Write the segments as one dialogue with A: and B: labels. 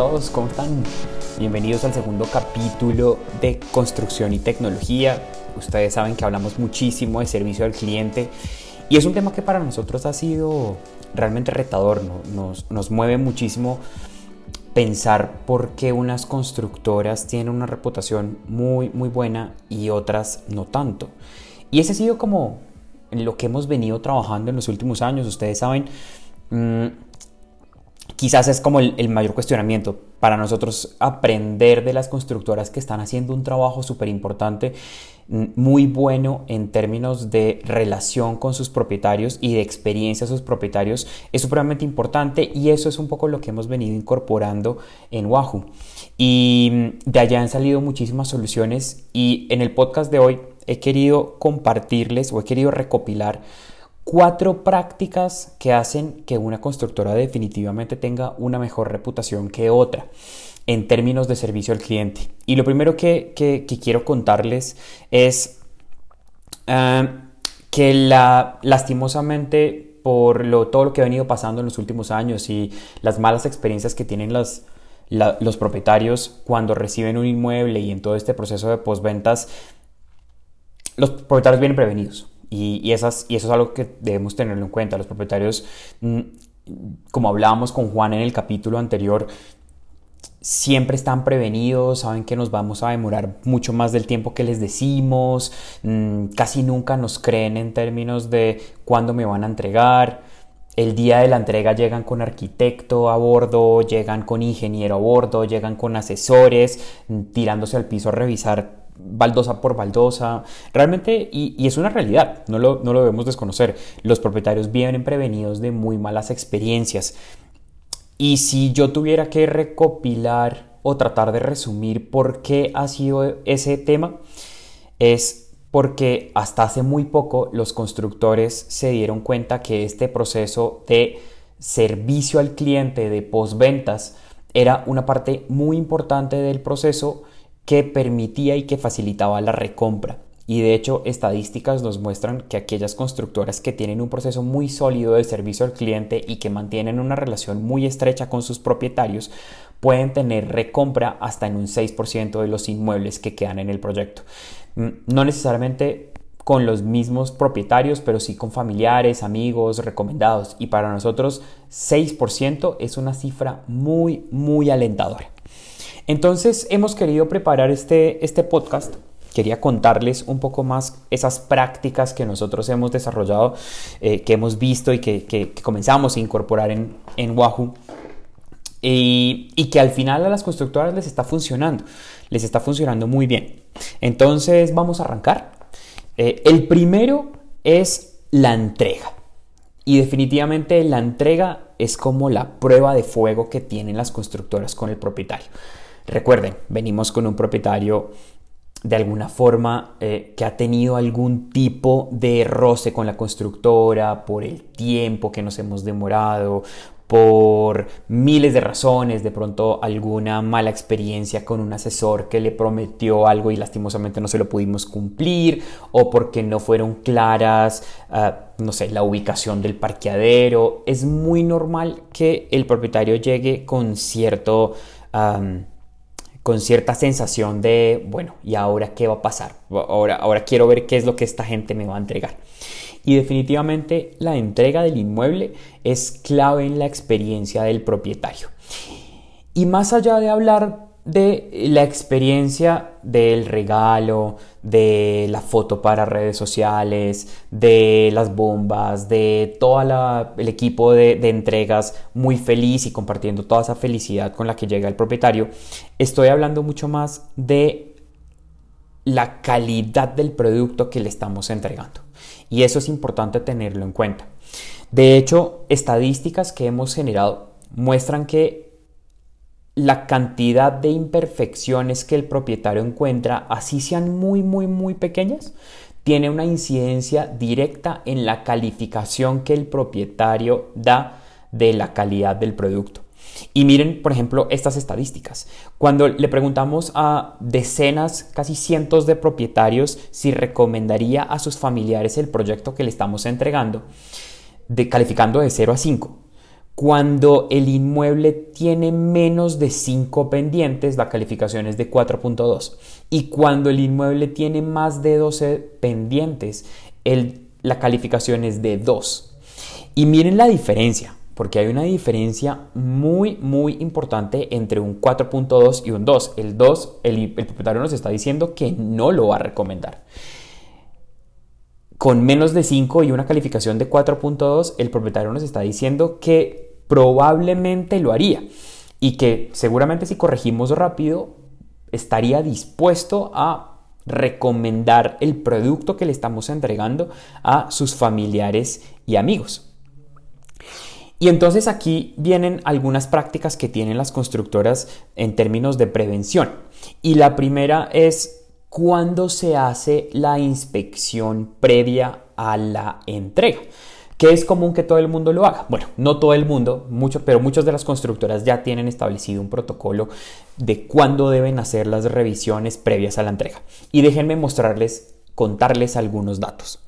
A: todos, ¿cómo están? Bienvenidos al segundo capítulo de Construcción y Tecnología. Ustedes saben que hablamos muchísimo de servicio al cliente y es un tema que para nosotros ha sido realmente retador, nos, mueve muchísimo pensar por qué unas constructoras tienen una reputación muy, muy buena y otras no tanto. Y ese ha sido como lo que hemos venido trabajando en los últimos años. Ustedes saben, mm, quizás es como el, mayor cuestionamiento para nosotros aprender de las constructoras que están haciendo un trabajo súper importante, muy bueno en términos de relación con sus propietarios y de experiencia a sus propietarios, es supremamente importante y eso es un poco lo que hemos venido incorporando en Wahoo. Y mm, de allá han salido muchísimas soluciones y en el podcast de hoy he querido compartirles o he querido recopilar cuatro prácticas que hacen que una constructora definitivamente tenga una mejor reputación que otra en términos de servicio al cliente. Y lo primero que, quiero contarles es eh, que la, lastimosamente por lo, todo lo que ha venido pasando en los últimos años y las malas experiencias que tienen los, los propietarios cuando reciben un inmueble y en todo este proceso de postventas, los propietarios vienen prevenidos. Y, esas, y eso es algo que debemos tenerlo en cuenta. Los propietarios, mm, como hablábamos con Juan en el capítulo anterior, siempre están prevenidos, saben que nos vamos a demorar mucho más del tiempo que les decimos, mm, casi nunca nos creen en términos de cuándo me van a entregar. El día de la entrega llegan con arquitecto a bordo, llegan con ingeniero a bordo, llegan con asesores, mm, tirándose al piso a revisar baldosa por baldosa. Realmente, y, es una realidad, no lo, no lo debemos desconocer. Los propietarios vienen prevenidos de muy malas experiencias. Y si yo tuviera que recopilar o tratar de resumir por qué ha sido ese tema, es porque hasta hace muy poco los constructores se dieron cuenta que este proceso de servicio al cliente de postventas era una parte muy importante del proceso que permitía y que facilitaba la recompra. Y de hecho, estadísticas nos muestran que aquellas constructoras que tienen un proceso muy sólido de servicio al cliente y que mantienen una relación muy estrecha con sus propietarios pueden tener recompra hasta en un 6% de los inmuebles que quedan en el proyecto. Mm, no necesariamente con los mismos propietarios, pero sí con familiares, amigos, recomendados. Y para nosotros 6% es una cifra muy, muy alentadora. Entonces hemos querido preparar este, este podcast quería contarles un poco más esas prácticas que nosotros hemos desarrollado, eh, que hemos visto y que, comenzamos a incorporar en, en Wahoo. Y, que al final a las constructoras les está funcionando, les está funcionando muy bien. Entonces vamos a arrancar. Eh, el primero es la entrega. Y definitivamente la entrega es como la prueba de fuego que tienen las constructoras con el propietario. Recuerden, venimos con un propietario de alguna forma eh, que ha tenido algún tipo de roce con la constructora por el tiempo que nos hemos demorado, por miles de razones, de pronto alguna mala experiencia con un asesor que le prometió algo y lastimosamente no se lo pudimos cumplir, o porque no fueron claras, ah, no sé, la ubicación del parqueadero. Es muy normal que el propietario llegue con cierto con cierta sensación de, bueno, ¿y ahora qué va a pasar? Ahora, ahora quiero ver qué es lo que esta gente me va a entregar. Y definitivamente la entrega del inmueble es clave en la experiencia del propietario. Y más allá de hablar de la experiencia del regalo, de la foto para redes sociales, de las bombas, de todo el equipo de, de, entregas muy feliz y compartiendo toda esa felicidad con la que llega el propietario, estoy hablando mucho más de la calidad del producto que le estamos entregando. Y eso es importante tenerlo en cuenta. De hecho, estadísticas que hemos generado muestran que la cantidad de imperfecciones que el propietario encuentra, así sean muy, muy, muy pequeñas, tiene una incidencia directa en la calificación que el propietario da de la calidad del producto. Y miren, por ejemplo, estas estadísticas. Cuando le preguntamos a decenas, casi cientos de propietarios si recomendaría a sus familiares el proyecto que le estamos entregando, calificando de 0 a 5, Cuando el inmueble tiene menos de 5 pendientes, la calificación es de 4.2. Y cuando el inmueble tiene más de 12 pendientes, la calificación es de 2. Y miren la diferencia, porque hay una diferencia muy, muy importante entre un 4.2 y un 2. El 2, el propietario nos está diciendo que no lo va a recomendar con menos de 5 y una calificación de 4.2, el propietario nos está diciendo que probablemente lo haría y que seguramente si corregimos rápido estaría dispuesto a recomendar el producto que le estamos entregando a sus familiares y amigos. Y entonces aquí vienen algunas prácticas que tienen las constructoras en términos de prevención. Y la primera es cuando se hace la inspección previa a la entrega que es común que todo el mundo lo haga. Bueno, no todo el mundo, mucho, pero muchas de las constructoras ya tienen establecido un protocolo de cuándo deben hacer las revisiones previas a la entrega. Y déjenme mostrarles, contarles algunos datos.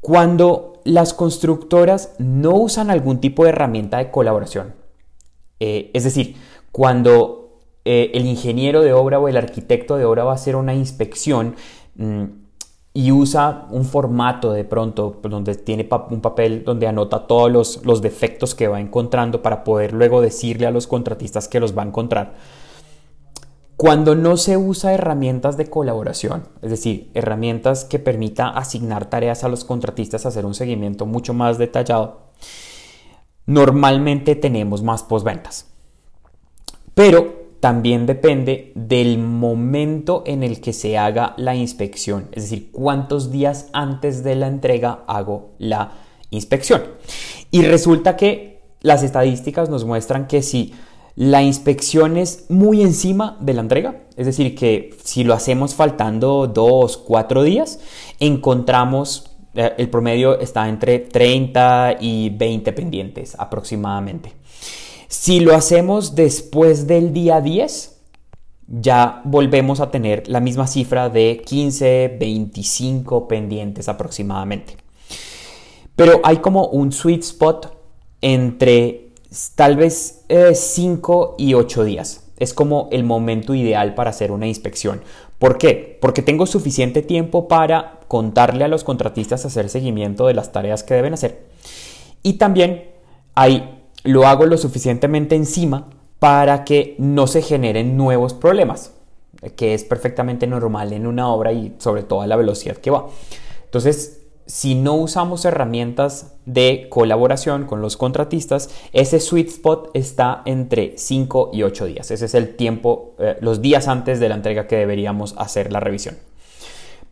A: Cuando las constructoras no usan algún tipo de herramienta de colaboración, eh, es decir, cuando eh, el ingeniero de obra o el arquitecto de obra va a hacer una inspección, mm, y usa un formato de pronto donde tiene un papel donde anota todos los, los, defectos que va encontrando para poder luego decirle a los contratistas que los va a encontrar. Cuando no se usa herramientas de colaboración, es decir, herramientas que permita asignar tareas a los contratistas, hacer un seguimiento mucho más detallado, normalmente tenemos más postventas. Pero también depende del momento en el que se haga la inspección, es decir, cuántos días antes de la entrega hago la inspección. Y resulta que las estadísticas nos muestran que si la inspección es muy encima de la entrega, es decir, que si lo hacemos faltando dos, cuatro días, encontramos eh, el promedio está entre 30 y 20 pendientes aproximadamente. Si lo hacemos después del día 10, ya volvemos a tener la misma cifra de 15, 25 pendientes aproximadamente. Pero hay como un sweet spot entre tal vez 5 eh, y 8 días. Es como el momento ideal para hacer una inspección. ¿Por qué? Porque tengo suficiente tiempo para contarle a los contratistas hacer seguimiento de las tareas que deben hacer. Y también hay lo hago lo suficientemente encima para que no se generen nuevos problemas, que es perfectamente normal en una obra y sobre todo a la velocidad que va. Entonces, si no usamos herramientas de colaboración con los contratistas, ese sweet spot está entre 5 y 8 días. Ese es el tiempo, eh, los días antes de la entrega que deberíamos hacer la revisión.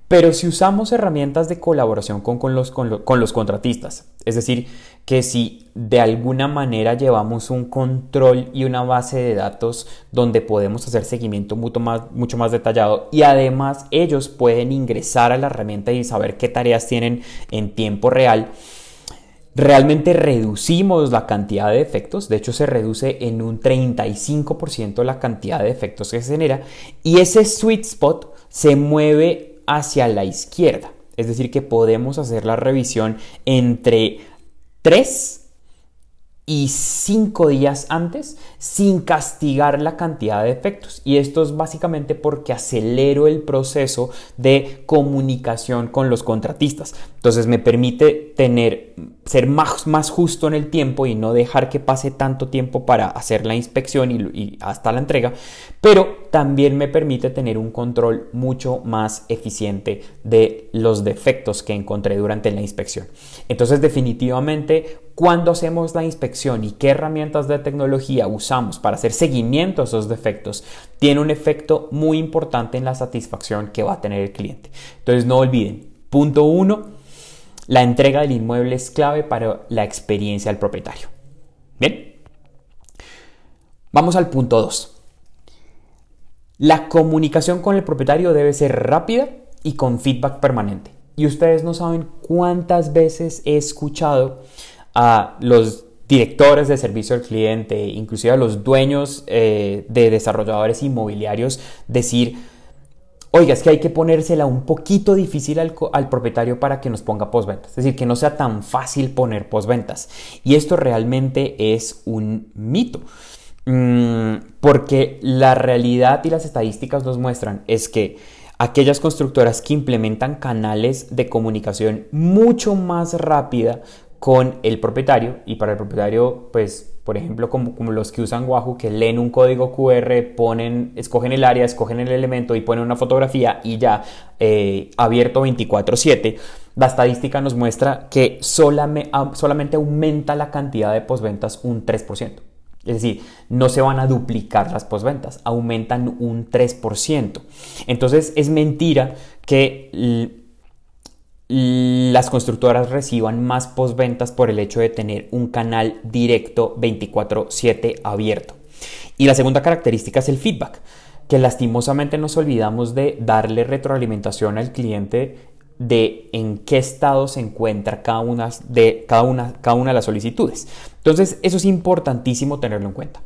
A: Pero si usamos herramientas de colaboración con, los, con, los contratistas, es decir, que si de alguna manera llevamos un control y una base de datos donde podemos hacer seguimiento mucho más, mucho más detallado y además ellos pueden ingresar a la herramienta y saber qué tareas tienen en tiempo real, realmente reducimos la cantidad de efectos, de hecho se reduce en un 35% la cantidad de efectos que se genera. Y ese sweet spot se mueve hacia la izquierda. Es decir, que podemos hacer la revisión entre 3 y 5 días antes sin castigar la cantidad de efectos. Y esto es básicamente porque acelero el proceso de comunicación con los contratistas. Entonces me permite tener ser más, más justo en el tiempo y no dejar que pase tanto tiempo para hacer la inspección y, hasta la entrega, pero también me permite tener un control mucho más eficiente de los defectos que encontré durante la inspección. Entonces definitivamente cuando hacemos la inspección y qué herramientas de tecnología usamos para hacer seguimiento a esos defectos, tiene un efecto muy importante en la satisfacción que va a tener el cliente. Entonces no olviden, punto uno, la entrega del inmueble es clave para la experiencia del propietario. Bien. Vamos al punto 2. La comunicación con el propietario debe ser rápida y con feedback permanente. Y ustedes no saben cuántas veces he escuchado a los directores de servicio al cliente, inclusive a los dueños eh, de desarrolladores inmobiliarios, decir, oiga, es que hay que ponérsela un poquito difícil al, propietario para que nos ponga postventas. Es decir, que no sea tan fácil poner postventas. Y esto realmente es un mito. Mm, porque la realidad y las estadísticas nos muestran es que aquellas constructoras que implementan canales de comunicación mucho más rápida con el propietario y para el propietario pues por ejemplo como, los que usan Wahoo que leen un código QR ponen escogen el área escogen el elemento y ponen una fotografía y ya eh, abierto 24/7 la estadística nos muestra que solamente, aumenta la cantidad de posventas un 3% es decir, no se van a duplicar las posventas, aumentan un 3%. Entonces es mentira que las constructoras reciban más posventas por el hecho de tener un canal directo 24/7 abierto. Y la segunda característica es el feedback, que lastimosamente nos olvidamos de darle retroalimentación al cliente de en qué estado se encuentra cada una de, cada una, cada una de las solicitudes. Entonces, eso es importantísimo tenerlo en cuenta.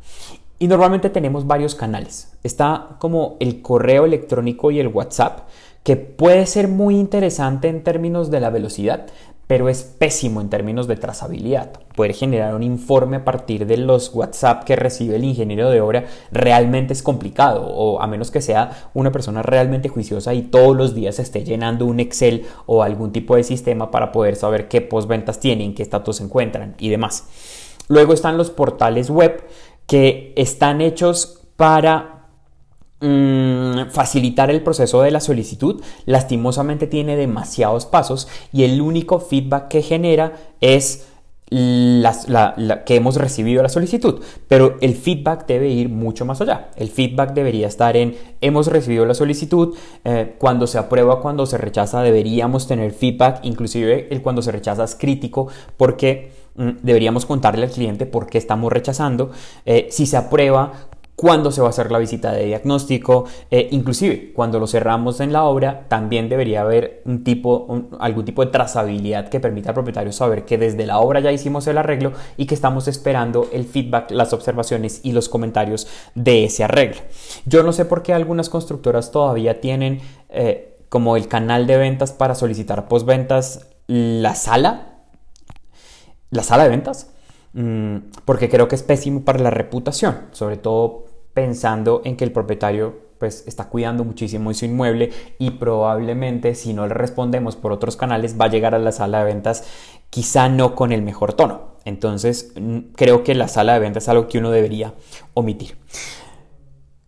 A: Y normalmente tenemos varios canales. Está como el correo electrónico y el WhatsApp, que puede ser muy interesante en términos de la velocidad, pero es pésimo en términos de trazabilidad. Poder generar un informe a partir de los WhatsApp que recibe el ingeniero de obra realmente es complicado, o a menos que sea una persona realmente juiciosa y todos los días esté llenando un Excel o algún tipo de sistema para poder saber qué postventas tienen, qué estatus se encuentran y demás. Luego están los portales web que están hechos para Mm, facilitar el proceso de la solicitud, lastimosamente tiene demasiados pasos y el único feedback que genera es la, que hemos recibido la solicitud, pero el feedback debe ir mucho más allá. El feedback debería estar en hemos recibido la solicitud, eh, cuando se aprueba, cuando se rechaza, deberíamos tener feedback, inclusive el cuando se rechaza es crítico porque mm, deberíamos contarle al cliente por qué estamos rechazando. Eh, si se aprueba, cuándo se va a hacer la visita de diagnóstico, eh, inclusive cuando lo cerramos en la obra, también debería haber un tipo, algún tipo de trazabilidad que permita al propietario saber que desde la obra ya hicimos el arreglo y que estamos esperando el feedback, las observaciones y los comentarios de ese arreglo. Yo no sé por qué algunas constructoras todavía tienen eh, como el canal de ventas para solicitar postventas la sala, la sala de ventas, porque creo que es pésimo para la reputación, sobre todo pensando en que el propietario pues está cuidando muchísimo su inmueble y probablemente si no le respondemos por otros canales va a llegar a la sala de ventas quizá no con el mejor tono. Entonces creo que la sala de ventas es algo que uno debería omitir.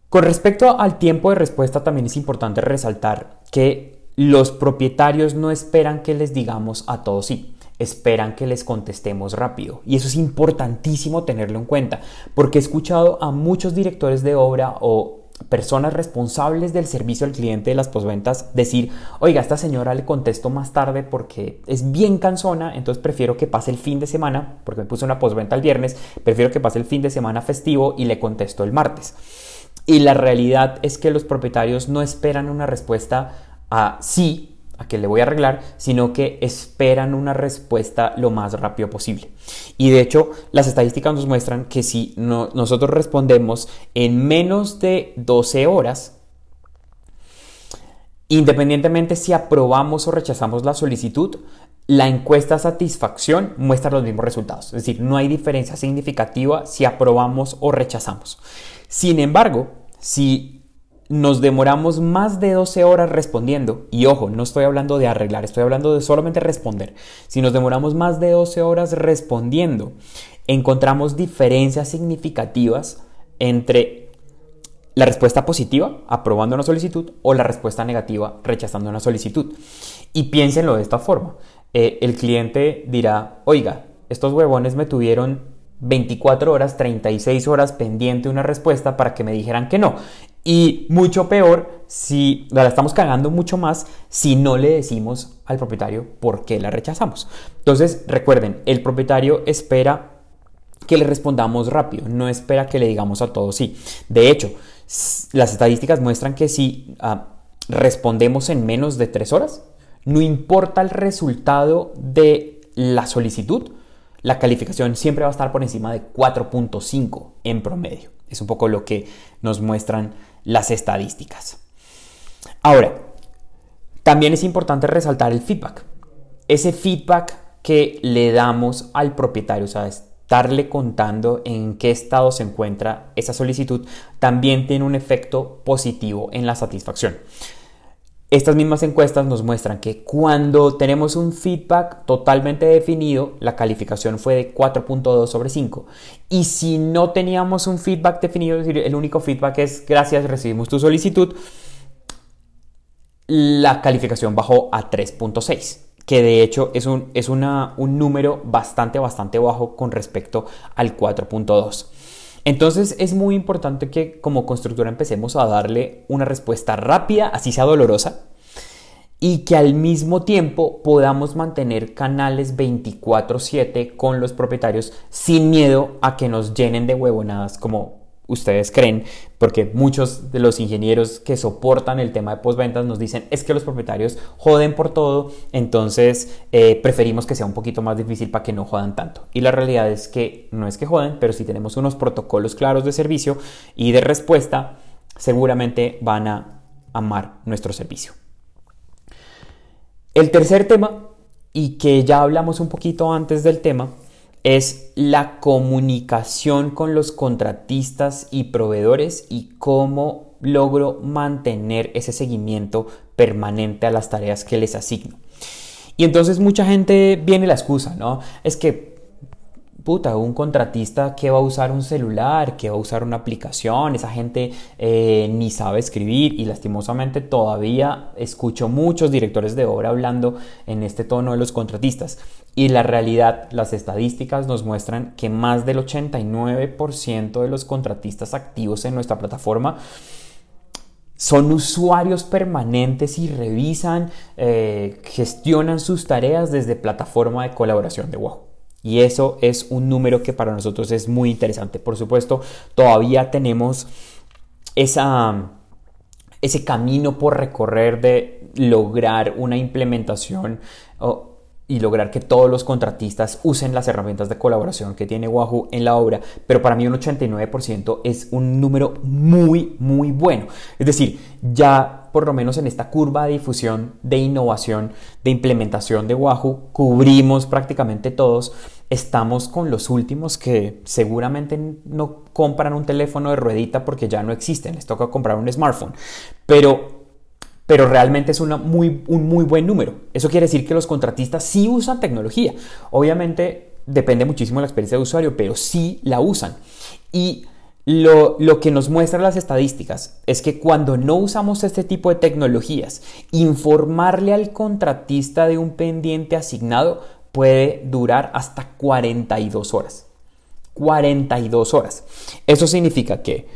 A: Con respecto al tiempo de respuesta también es importante resaltar que los propietarios no esperan que les digamos a todos sí esperan que les contestemos rápido. Y eso es importantísimo tenerlo en cuenta, porque he escuchado a muchos directores de obra o personas responsables del servicio al cliente de las posventas decir, oiga, esta señora le contesto más tarde porque es bien cansona, entonces prefiero que pase el fin de semana, porque me puse una posventa el viernes, prefiero que pase el fin de semana festivo y le contesto el martes. Y la realidad es que los propietarios no esperan una respuesta a sí a que le voy a arreglar, sino que esperan una respuesta lo más rápido posible. Y de hecho, las estadísticas nos muestran que si nosotros respondemos en menos de 12 horas, independientemente si aprobamos o rechazamos la solicitud, la encuesta satisfacción muestra los mismos resultados. Es decir, no hay diferencia significativa si aprobamos o rechazamos. Sin embargo, si nos demoramos más de 12 horas respondiendo, y ojo, no estoy hablando de arreglar, estoy hablando de solamente responder, si nos demoramos más de 12 horas respondiendo, encontramos diferencias significativas entre la respuesta positiva, aprobando una solicitud, o la respuesta negativa, rechazando una solicitud. Y piénsenlo de esta forma. Eh, el cliente dirá, oiga, estos huevones me tuvieron 24 horas, 36 horas pendiente una respuesta para que me dijeran que no. Y mucho peor si la estamos cagando mucho más si no le decimos al propietario por qué la rechazamos. Entonces, recuerden, el propietario espera que le respondamos rápido, no espera que le digamos a todos sí. De hecho, las estadísticas muestran que si ah, respondemos en menos de tres horas, no importa el resultado de la solicitud, la calificación siempre va a estar por encima de 4.5 en promedio. Es un poco lo que nos muestran las estadísticas. Ahora, también es importante resaltar el feedback. Ese feedback que le damos al propietario, o sea, estarle contando en qué estado se encuentra esa solicitud, también tiene un efecto positivo en la satisfacción. Estas mismas encuestas nos muestran que cuando tenemos un feedback totalmente definido, la calificación fue de 4.2 sobre 5. Y si no teníamos un feedback definido, es decir, el único feedback es gracias, recibimos tu solicitud, la calificación bajó a 3.6 que de hecho es, un, es una, un número bastante, bastante bajo con respecto al 4.2. Entonces es muy importante que como constructora empecemos a darle una respuesta rápida, así sea dolorosa, y que al mismo tiempo podamos mantener canales 24/7 con los propietarios sin miedo a que nos llenen de huevonadas como ustedes creen, porque muchos de los ingenieros que soportan el tema de postventas nos dicen es que los propietarios joden por todo, entonces eh, preferimos que sea un poquito más difícil para que no jodan tanto. Y la realidad es que no es que joden, pero si tenemos unos protocolos claros de servicio y de respuesta, seguramente van a amar nuestro servicio. El tercer tema, y que ya hablamos un poquito antes del tema, es la comunicación con los contratistas y proveedores y cómo logro mantener ese seguimiento permanente a las tareas que les asigno. Y entonces mucha gente viene la excusa, ¿no? Es que puta, un contratista que va a usar un celular, que va a usar una aplicación, esa gente eh, ni sabe escribir y lastimosamente todavía escucho muchos directores de obra hablando en este tono de los contratistas. Y la realidad, las estadísticas nos muestran que más del 89% de los contratistas activos en nuestra plataforma son usuarios permanentes y revisan, eh, gestionan sus tareas desde plataforma de colaboración de WOW. Y eso es un número que para nosotros es muy interesante. Por supuesto, todavía tenemos esa, ese camino por recorrer de lograr una implementación y lograr que todos los contratistas usen las herramientas de colaboración que tiene Wahoo en la obra, pero para mí un 89% es un número muy, muy bueno. Es decir, ya por lo menos en esta curva de difusión, de innovación, de implementación de Wahoo, cubrimos prácticamente todos. Estamos con los últimos que seguramente no compran un teléfono de ruedita porque ya no existen, les toca comprar un smartphone. Pero pero realmente es una muy, un muy buen número. Eso quiere decir que los contratistas sí usan tecnología. Obviamente depende muchísimo de la experiencia de usuario, pero sí la usan. Y lo, que nos muestran las estadísticas es que cuando no usamos este tipo de tecnologías, informarle al contratista de un pendiente asignado puede durar hasta 42 horas. 42 horas. Eso significa que,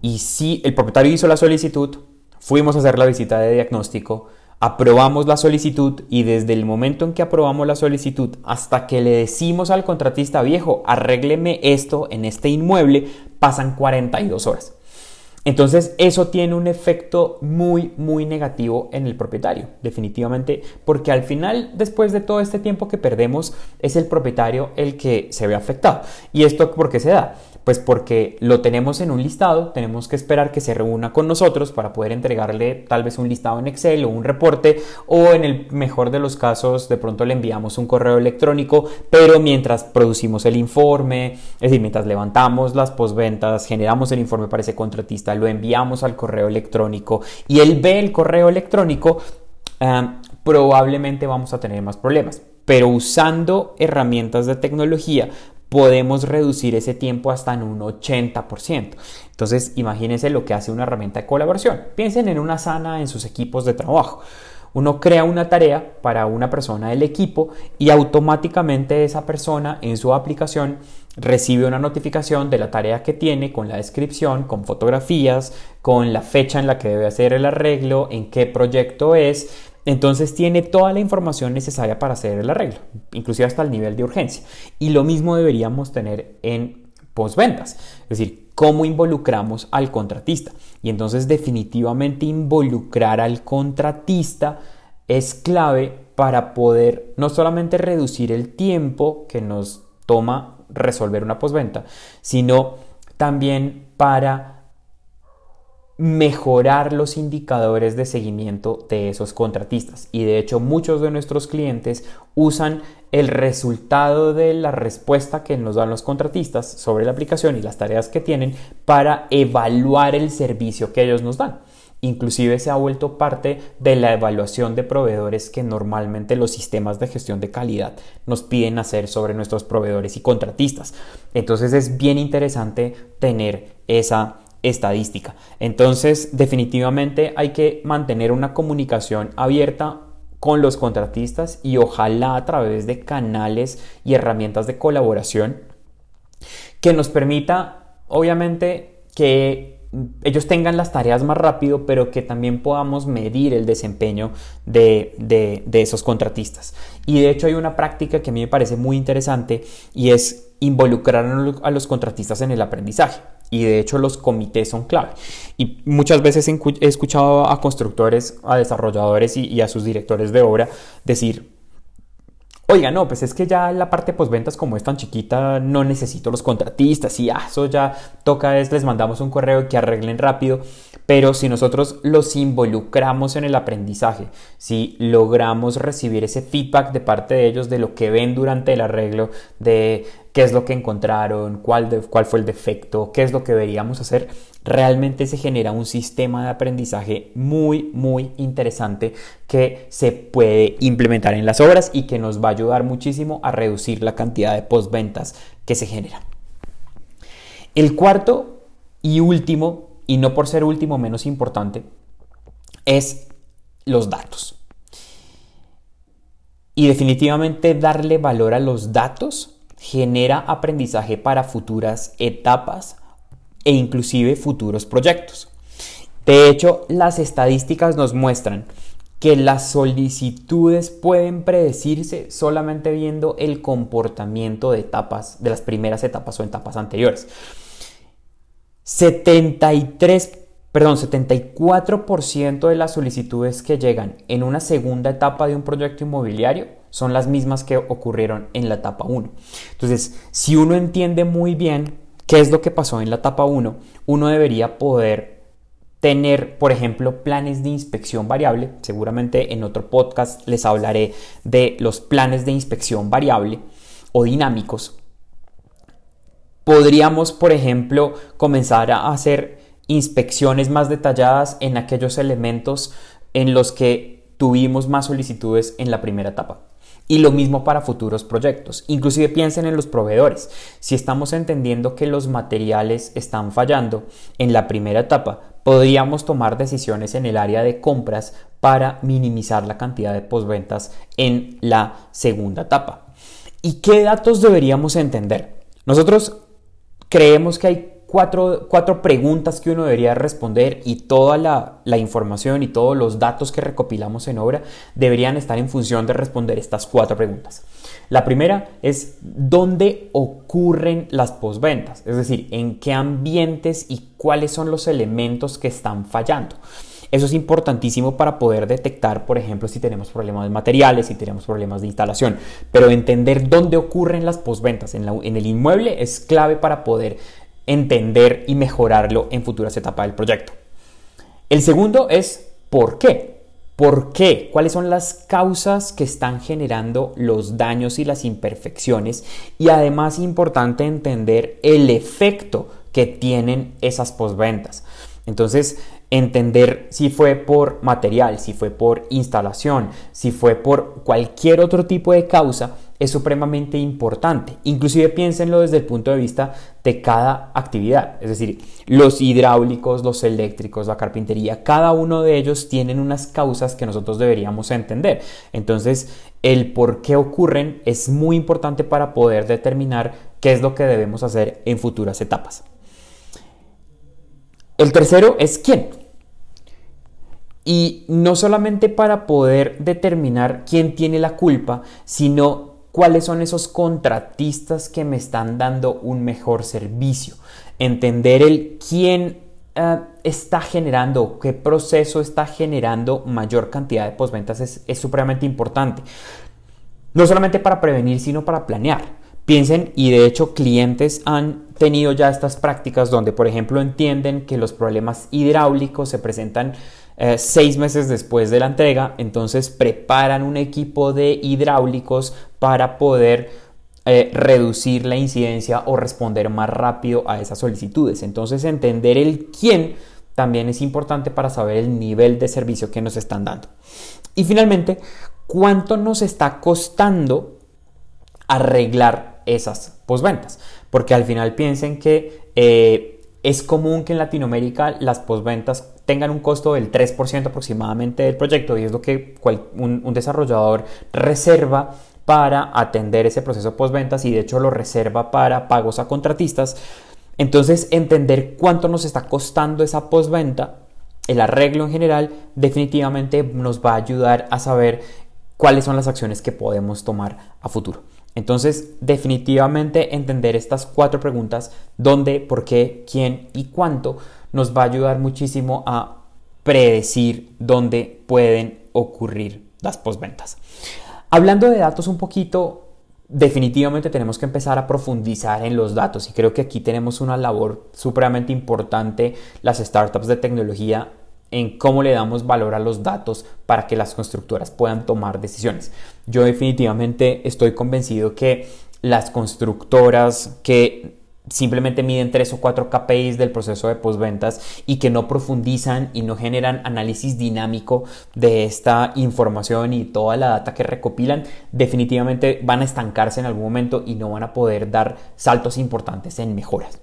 A: y si el propietario hizo la solicitud, fuimos a hacer la visita de diagnóstico, aprobamos la solicitud y desde el momento en que aprobamos la solicitud hasta que le decimos al contratista viejo, arrégleme esto en este inmueble, pasan 42 horas. Entonces eso tiene un efecto muy, muy negativo en el propietario, definitivamente, porque al final, después de todo este tiempo que perdemos, es el propietario el que se ve afectado. ¿Y esto por qué se da? Pues porque lo tenemos en un listado, tenemos que esperar que se reúna con nosotros para poder entregarle tal vez un listado en Excel o un reporte o en el mejor de los casos de pronto le enviamos un correo electrónico, pero mientras producimos el informe, es decir, mientras levantamos las posventas, generamos el informe para ese contratista, lo enviamos al correo electrónico y él ve el correo electrónico, ah, probablemente vamos a tener más problemas. Pero usando herramientas de tecnología podemos reducir ese tiempo hasta en un 80%. Entonces, imagínense lo que hace una herramienta de colaboración. Piensen en una sana en sus equipos de trabajo. Uno crea una tarea para una persona del equipo y automáticamente esa persona en su aplicación recibe una notificación de la tarea que tiene con la descripción, con fotografías, con la fecha en la que debe hacer el arreglo, en qué proyecto es, entonces tiene toda la información necesaria para hacer el arreglo, inclusive hasta el nivel de urgencia. Y lo mismo deberíamos tener en postventas, es decir, cómo involucramos al contratista. Y entonces definitivamente involucrar al contratista es clave para poder no solamente reducir el tiempo que nos toma resolver una postventa, sino también para mejorar los indicadores de seguimiento de esos contratistas. Y de hecho muchos de nuestros clientes usan el resultado de la respuesta que nos dan los contratistas sobre la aplicación y las tareas que tienen para evaluar el servicio que ellos nos dan. Inclusive se ha vuelto parte de la evaluación de proveedores que normalmente los sistemas de gestión de calidad nos piden hacer sobre nuestros proveedores y contratistas. Entonces es bien interesante tener esa estadística. Entonces, definitivamente hay que mantener una comunicación abierta con los contratistas y ojalá a través de canales y herramientas de colaboración que nos permita, obviamente, que ellos tengan las tareas más rápido, pero que también podamos medir el desempeño de, de, esos contratistas. Y de hecho hay una práctica que a mí me parece muy interesante y es involucrar a los contratistas en el aprendizaje y de hecho los comités son clave. Y muchas veces he escuchado a constructores, a desarrolladores y, a sus directores de obra decir, oiga, no, pues es que ya la parte postventas como es tan chiquita, no necesito los contratistas y ah, eso ya toca es, les mandamos un correo que arreglen rápido. Pero si nosotros los involucramos en el aprendizaje, si logramos recibir ese feedback de parte de ellos de lo que ven durante el arreglo, de qué es lo que encontraron, cuál, cuál fue el defecto, qué es lo que deberíamos hacer, realmente se genera un sistema de aprendizaje muy, muy interesante que se puede implementar en las obras y que nos va a ayudar muchísimo a reducir la cantidad de postventas que se genera. El cuarto y último y no por ser último menos importante, es los datos. Y definitivamente darle valor a los datos genera aprendizaje para futuras etapas e inclusive futuros proyectos. De hecho, las estadísticas nos muestran que las solicitudes pueden predecirse solamente viendo el comportamiento de etapas, de las primeras etapas o etapas anteriores. 73, perdón, 74% de las solicitudes que llegan en una segunda etapa de un proyecto inmobiliario son las mismas que ocurrieron en la etapa 1. Entonces, si uno entiende muy bien qué es lo que pasó en la etapa 1, uno debería poder tener, por ejemplo, planes de inspección variable. Seguramente en otro podcast les hablaré de los planes de inspección variable o dinámicos Podríamos, por ejemplo, comenzar a hacer inspecciones más detalladas en aquellos elementos en los que tuvimos más solicitudes en la primera etapa. Y lo mismo para futuros proyectos. Inclusive piensen en los proveedores. Si estamos entendiendo que los materiales están fallando en la primera etapa, podríamos tomar decisiones en el área de compras para minimizar la cantidad de posventas en la segunda etapa. ¿Y qué datos deberíamos entender? Nosotros Creemos que hay cuatro, preguntas que uno debería responder y toda la, la, información y todos los datos que recopilamos en obra deberían estar en función de responder estas cuatro preguntas. La primera es dónde ocurren las posventas, es decir, en qué ambientes y cuáles son los elementos que están fallando. Eso es importantísimo para poder detectar, por ejemplo, si tenemos problemas de materiales, si tenemos problemas de instalación. Pero entender dónde ocurren las posventas en, en el inmueble es clave para poder entender y mejorarlo en futuras etapas del proyecto. El segundo es ¿por qué? ¿Por qué? ¿Cuáles son las causas que están generando los daños y las imperfecciones? Y además importante entender el efecto que tienen esas posventas. Entonces, entender si fue por material, si fue por instalación, si fue por cualquier otro tipo de causa, es supremamente importante. Inclusive piénsenlo desde el punto de vista de cada actividad. Es decir, los hidráulicos, los eléctricos, la carpintería, cada uno de ellos tienen unas causas que nosotros deberíamos entender. Entonces, el por qué ocurren es muy importante para poder determinar qué es lo que debemos hacer en futuras etapas. El tercero es quién. Y no solamente para poder determinar quién tiene la culpa, sino cuáles son esos contratistas que me están dando un mejor servicio. Entender el quién eh, está generando, qué proceso está generando mayor cantidad de postventas es, es supremamente importante. No solamente para prevenir, sino para planear Piensen, y de hecho clientes han tenido ya estas prácticas donde, por ejemplo, entienden que los problemas hidráulicos se presentan eh, seis meses después de la entrega, entonces preparan un equipo de hidráulicos para poder eh, reducir la incidencia o responder más rápido a esas solicitudes. Entonces entender el quién también es importante para saber el nivel de servicio que nos están dando. Y finalmente, cuánto nos está costando arreglar esas posventas. Porque al final piensen que eh, es común que en Latinoamérica las posventas tengan un costo del 3% aproximadamente del proyecto y es lo que un, un desarrollador reserva para atender ese proceso postventas y de hecho lo reserva para pagos a contratistas. Entonces entender cuánto nos está costando esa postventa, el arreglo en general, definitivamente nos va a ayudar a saber cuáles son las acciones que podemos tomar a futuro. Entonces, definitivamente entender estas cuatro preguntas, dónde, por qué, quién y cuánto, nos va a ayudar muchísimo a predecir dónde pueden ocurrir las postventas. Hablando de datos un poquito, definitivamente tenemos que empezar a profundizar en los datos y creo que aquí tenemos una labor supremamente importante las startups de tecnología en cómo le damos valor a los datos para que las constructoras puedan tomar decisiones. Yo definitivamente estoy convencido que las constructoras que simplemente miden tres o cuatro KPIs del proceso de postventas y que no profundizan y no generan análisis dinámico de esta información y toda la data que recopilan, definitivamente van a estancarse en algún momento y no van a poder dar saltos importantes en mejoras.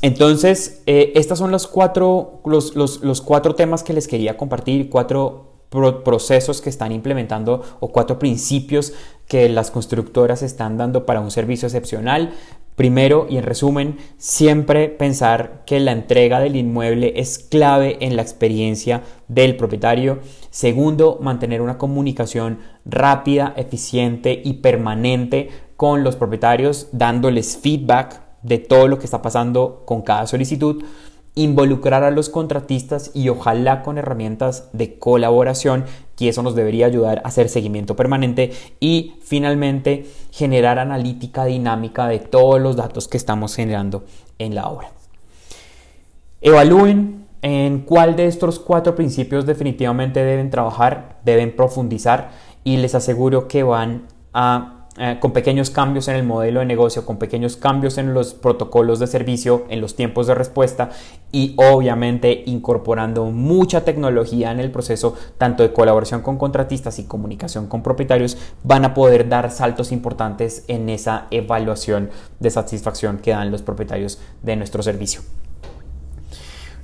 A: Entonces, eh, estos son los cuatro, los, los, cuatro temas que les quería compartir, cuatro procesos que están implementando o cuatro principios que las constructoras están dando para un servicio excepcional. Primero y en resumen, siempre pensar que la entrega del inmueble es clave en la experiencia del propietario. Segundo, mantener una comunicación rápida, eficiente y permanente con los propietarios, dándoles feedback de todo lo que está pasando con cada solicitud, involucrar a los contratistas y ojalá con herramientas de colaboración, que eso nos debería ayudar a hacer seguimiento permanente y finalmente generar analítica dinámica de todos los datos que estamos generando en la obra. Evalúen en cuál de estos cuatro principios definitivamente deben trabajar, deben profundizar y les aseguro que van a eh, con pequeños cambios en el modelo de negocio, con pequeños cambios en los protocolos de servicio, en los tiempos de respuesta y obviamente incorporando mucha tecnología en el proceso, tanto de colaboración con contratistas y comunicación con propietarios, van a poder dar saltos importantes en esa evaluación de satisfacción que dan los propietarios de nuestro servicio.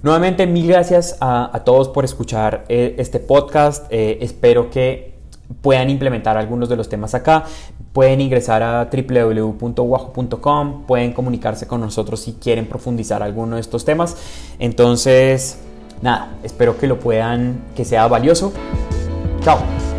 A: Nuevamente, mil gracias a, todos por escuchar eh, este podcast. Eh, espero que puedan implementar algunos de los temas acá. Pueden ingresar a www.guajo.com, pueden comunicarse con nosotros si quieren profundizar alguno de estos temas. Entonces, nada, espero que lo puedan, que sea valioso. Chao.